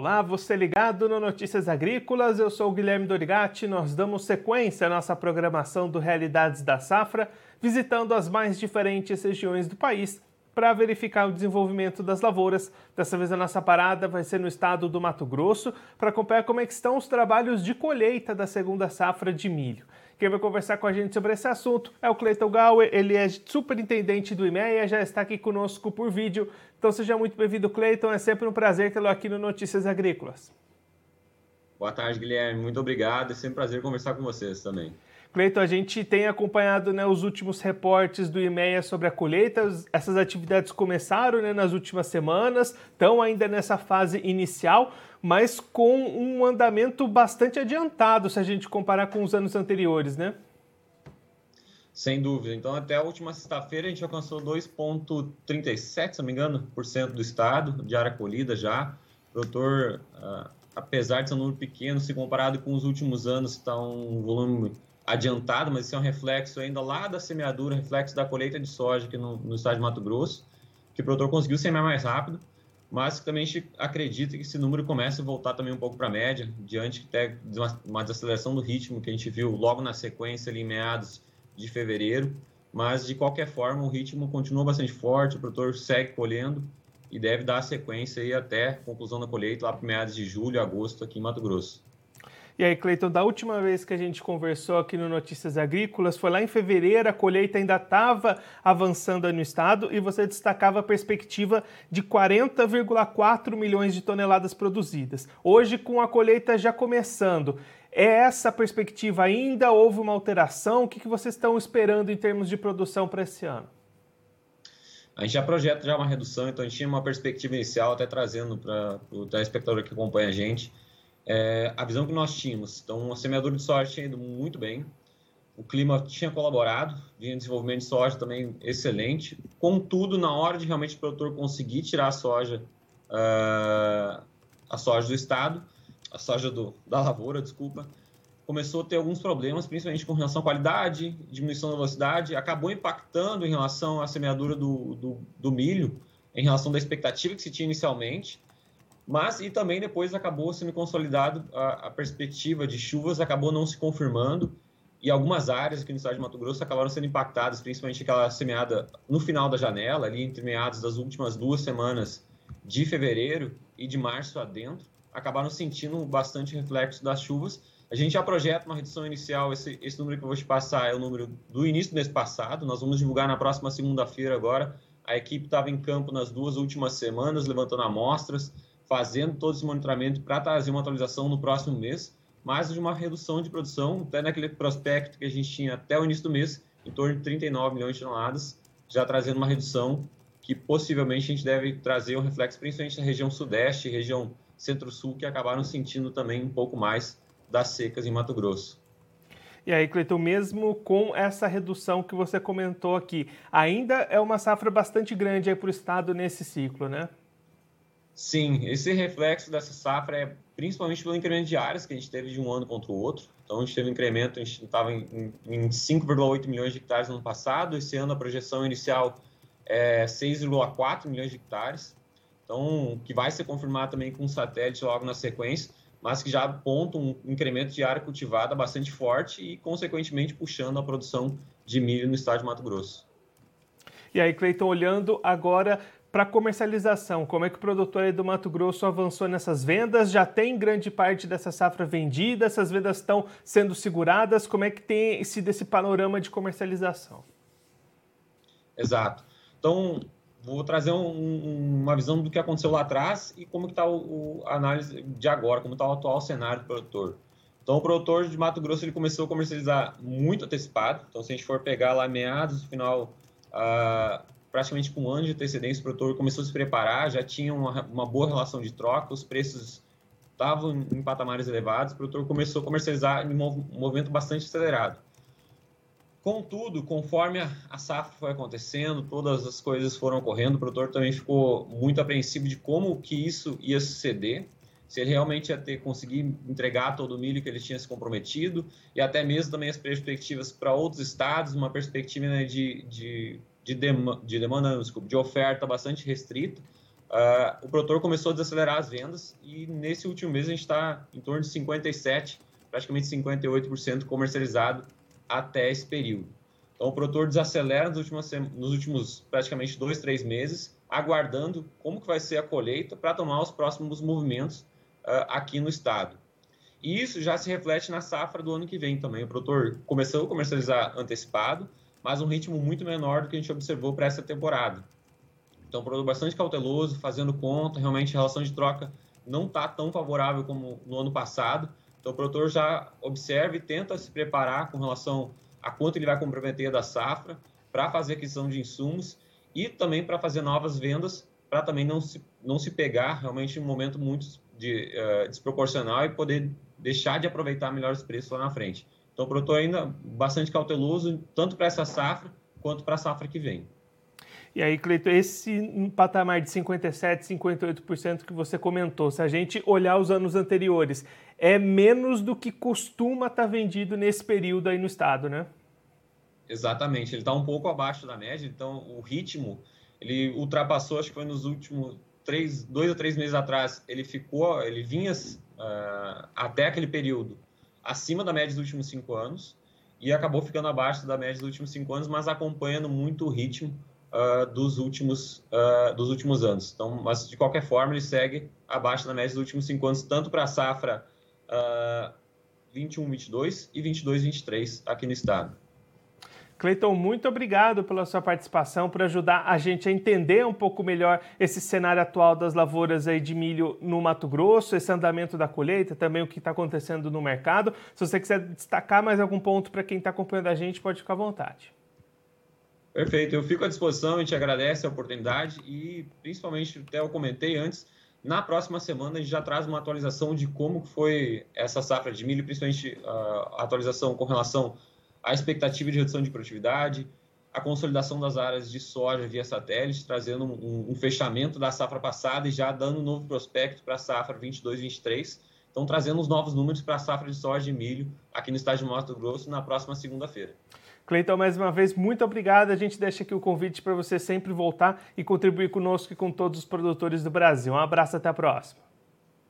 Olá, você ligado no Notícias Agrícolas, eu sou o Guilherme Dorigati. Nós damos sequência à nossa programação do Realidades da Safra, visitando as mais diferentes regiões do país para verificar o desenvolvimento das lavouras. Dessa vez a nossa parada vai ser no estado do Mato Grosso para acompanhar como é estão os trabalhos de colheita da segunda safra de milho. Quem vai conversar com a gente sobre esse assunto é o Cleiton Gauer, ele é superintendente do IMEA, já está aqui conosco por vídeo. Então seja muito bem-vindo, Cleiton, é sempre um prazer tê-lo aqui no Notícias Agrícolas. Boa tarde, Guilherme, muito obrigado, é sempre um prazer conversar com vocês também. Cleiton, a gente tem acompanhado né, os últimos reportes do IMEA sobre a colheita. Essas atividades começaram né, nas últimas semanas, estão ainda nessa fase inicial, mas com um andamento bastante adiantado se a gente comparar com os anos anteriores, né? Sem dúvida. Então, até a última sexta-feira, a gente alcançou 2,37, se não me engano, por cento do estado de área colhida já. O produtor, ah, apesar de ser um número pequeno, se comparado com os últimos anos, está um volume adiantado, mas isso é um reflexo ainda lá da semeadura, reflexo da colheita de soja aqui no, no estado de Mato Grosso, que o produtor conseguiu semear mais rápido, mas também a gente acredita que esse número comece a voltar também um pouco para a média, diante de uma desaceleração do ritmo que a gente viu logo na sequência ali em meados de fevereiro, mas de qualquer forma o ritmo continua bastante forte, o produtor segue colhendo e deve dar sequência aí até a conclusão da colheita lá para meados de julho, agosto aqui em Mato Grosso. E aí, Cleiton, da última vez que a gente conversou aqui no Notícias Agrícolas, foi lá em fevereiro, a colheita ainda estava avançando no estado e você destacava a perspectiva de 40,4 milhões de toneladas produzidas. Hoje, com a colheita já começando, é essa a perspectiva ainda? Houve uma alteração? O que, que vocês estão esperando em termos de produção para esse ano? A gente já projeta já uma redução, então a gente tinha uma perspectiva inicial, até trazendo para o telespectador que acompanha a gente, é, a visão que nós tínhamos. Então, a semeadura de soja tinha ido muito bem, o clima tinha colaborado, vinha desenvolvimento de soja também excelente. Contudo, na hora de realmente o produtor conseguir tirar a soja, uh, a soja do estado, a soja do, da lavoura, desculpa, começou a ter alguns problemas, principalmente com relação à qualidade, diminuição da velocidade, acabou impactando em relação à semeadura do, do, do milho, em relação da expectativa que se tinha inicialmente. Mas, e também depois acabou sendo consolidado a, a, perspectiva de chuvas, acabou não se confirmando, e algumas áreas aqui no estado de Mato Grosso acabaram sendo impactadas, principalmente aquela semeada no final da janela, ali entre meados das últimas duas semanas de fevereiro e de março adentro, acabaram sentindo bastante reflexo das chuvas. A gente já projeta uma redução inicial, esse, esse número que eu vou te passar é o número do início do mês passado, nós vamos divulgar na próxima segunda-feira agora. A equipe estava em campo nas duas últimas semanas, levantando amostras, fazendo todo esse monitoramento para trazer uma atualização no próximo mês, mas de uma redução de produção, até naquele prospecto que a gente tinha até o início do mês, em torno de 39 milhões de toneladas, já trazendo uma redução que possivelmente a gente deve trazer um reflexo principalmente na região sudeste, região centro-sul, que acabaram sentindo também um pouco mais das secas em Mato Grosso. E aí, Cleiton, mesmo com essa redução que você comentou aqui, ainda é uma safra bastante grande para o estado nesse ciclo, né? Sim, esse reflexo dessa safra é principalmente pelo incremento de áreas que a gente teve de um ano contra o outro. Então, a gente teve um incremento, a gente estava em, em 5,8 milhões de hectares no ano passado, esse ano a projeção inicial é 6,4 milhões de hectares. Então, que vai ser confirmado também com um satélite logo na sequência, mas que já aponta um incremento de área cultivada bastante forte e, consequentemente, puxando a produção de milho no estado de Mato Grosso. E aí, Cleiton, olhando agora para comercialização, como é que o produtor aí do Mato Grosso avançou nessas vendas? Já tem grande parte dessa safra vendida? Essas vendas estão sendo seguradas? Como é que tem esse desse panorama de comercialização? Exato. Então, vou trazer um, uma visão do que aconteceu lá atrás e como está a análise de agora, como está o atual cenário do produtor. Então, o produtor de Mato Grosso ele começou a comercializar muito antecipado. Então, se a gente for pegar lá meados, final, uh, praticamente com um ano de antecedência, o produtor começou a se preparar, já tinha uma, uma boa relação de troca, os preços estavam em patamares elevados, o produtor começou a comercializar em um movimento bastante acelerado. Contudo, conforme a safra foi acontecendo, todas as coisas foram ocorrendo, o produtor também ficou muito apreensivo de como que isso ia suceder, se ele realmente ia ter conseguir entregar todo o milho que ele tinha se comprometido, e até mesmo também as perspectivas para outros estados, uma perspectiva né, de, de de, dem de demanda, desculpa, de oferta bastante restrita. uh, o produtor começou a desacelerar as vendas e nesse último mês a gente está em torno de 57, praticamente 58% comercializado até esse período. Então o produtor desacelera nos últimos, nos últimos praticamente dois, três meses, aguardando como que vai ser a colheita para tomar os próximos movimentos uh, aqui no estado. E isso já se reflete na safra do ano que vem também. O produtor começou a comercializar antecipado, mas um ritmo muito menor do que a gente observou para essa temporada. Então, produtor bastante cauteloso, fazendo conta, realmente a relação de troca não está tão favorável como no ano passado. Então, o produtor já observa e tenta se preparar com relação a quanto ele vai comprometer da safra para fazer aquisição de insumos e também para fazer novas vendas, para também não se, não se pegar realmente em um momento muito de, uh, desproporcional e poder deixar de aproveitar melhores preços lá na frente. Então, o produtor ainda bastante cauteloso, tanto para essa safra quanto para a safra que vem. E aí, Cleiton, esse patamar de 57%, 58% que você comentou, se a gente olhar os anos anteriores, é menos do que costuma estar tá vendido nesse período aí no estado, né? Exatamente, ele está um pouco abaixo da média, então o ritmo, ele ultrapassou, acho que foi nos últimos três, dois ou três meses atrás, ele ficou, ele vinha uh, até aquele período acima da média dos últimos cinco anos e acabou ficando abaixo da média dos últimos cinco anos, mas acompanhando muito o ritmo uh, dos, últimos, uh, dos últimos anos. Então, mas de qualquer forma, ele segue abaixo da média dos últimos cinco anos, tanto para a safra uh, 21-22 e 22-23 aqui no estado. Cleiton, muito obrigado pela sua participação, por ajudar a gente a entender um pouco melhor esse cenário atual das lavouras aí de milho no Mato Grosso, esse andamento da colheita, também o que está acontecendo no mercado. Se você quiser destacar mais algum ponto para quem está acompanhando a gente, pode ficar à vontade. Perfeito, eu fico à disposição, a gente agradece a oportunidade e principalmente, até eu comentei antes, na próxima semana a gente já traz uma atualização de como foi essa safra de milho, principalmente a atualização com relação a expectativa de redução de produtividade, a consolidação das áreas de soja via satélite, trazendo um, um fechamento da safra passada e já dando um novo prospecto para a safra 22-23. Então, trazendo os novos números para a safra de soja e milho aqui no estado de Mato Grosso na próxima segunda-feira. Cleiton, mais uma vez, muito obrigado. A gente deixa aqui o convite para você sempre voltar e contribuir conosco e com todos os produtores do Brasil. Um abraço, até a próxima.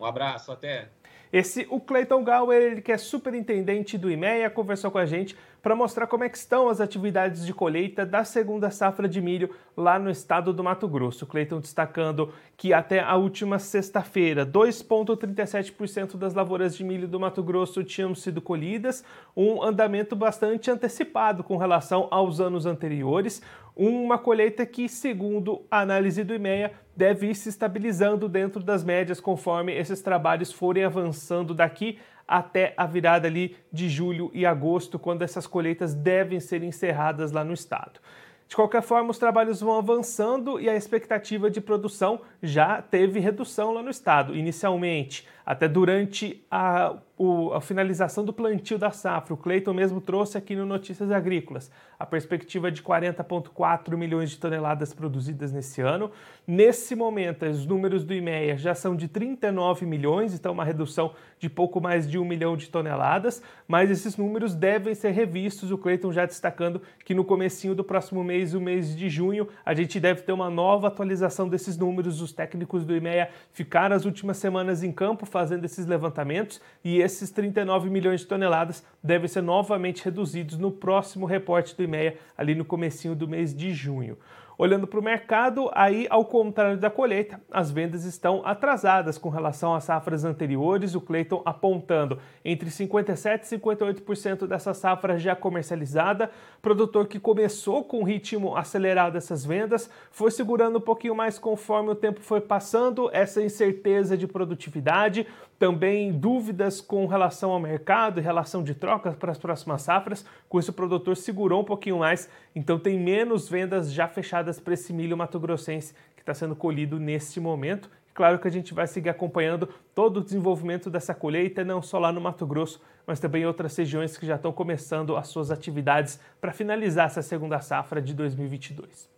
Um abraço, até. Esse, o Cleiton Gauer, ele que é superintendente do IMEA, conversou com a gente para mostrar como é que estão as atividades de colheita da segunda safra de milho lá no estado do Mato Grosso. Cleiton destacando que até a última sexta-feira, 2,37% das lavouras de milho do Mato Grosso tinham sido colhidas, um andamento bastante antecipado com relação aos anos anteriores, uma colheita que, segundo a análise do IMEA, deve ir se estabilizando dentro das médias conforme esses trabalhos forem avançando daqui até a virada ali de julho e agosto, quando essas colheitas devem ser encerradas lá no estado. De qualquer forma, os trabalhos vão avançando e a expectativa de produção já teve redução lá no estado. Inicialmente, até durante a, o, a finalização do plantio da safra. O Cleiton mesmo trouxe aqui no Notícias Agrícolas a perspectiva de 40,4 milhões de toneladas produzidas nesse ano. Nesse momento, os números do IMEA já são de 39 milhões, então uma redução de pouco mais de um milhão de toneladas, mas esses números devem ser revistos. O Cleiton já destacando que no comecinho do próximo mês, o mês de junho, a gente deve ter uma nova atualização desses números. Os técnicos do IMEA ficaram as últimas semanas em campo fazendo esses levantamentos e esses 39 milhões de toneladas devem ser novamente reduzidos no próximo reporte do IMEA, ali no comecinho do mês de junho. Olhando para o mercado, aí ao contrário da colheita, as vendas estão atrasadas com relação às safras anteriores, o Cleiton apontando entre 57% e 58% dessa safra já comercializada. Produtor que começou com ritmo acelerado dessas vendas, foi segurando um pouquinho mais conforme o tempo foi passando, essa incerteza de produtividade, também dúvidas com relação ao mercado relação de trocas para as próximas safras. Com isso, o produtor segurou um pouquinho mais, então tem menos vendas já fechadas para esse milho mato-grossense que está sendo colhido neste momento. Claro que a gente vai seguir acompanhando todo o desenvolvimento dessa colheita, não só lá no Mato Grosso, mas também em outras regiões que já estão começando as suas atividades para finalizar essa segunda safra de 2022.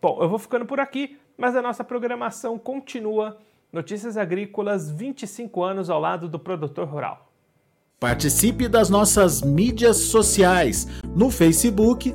Bom, eu vou ficando por aqui, mas a nossa programação continua Notícias Agrícolas 25 anos ao lado do produtor rural. Participe das nossas mídias sociais no Facebook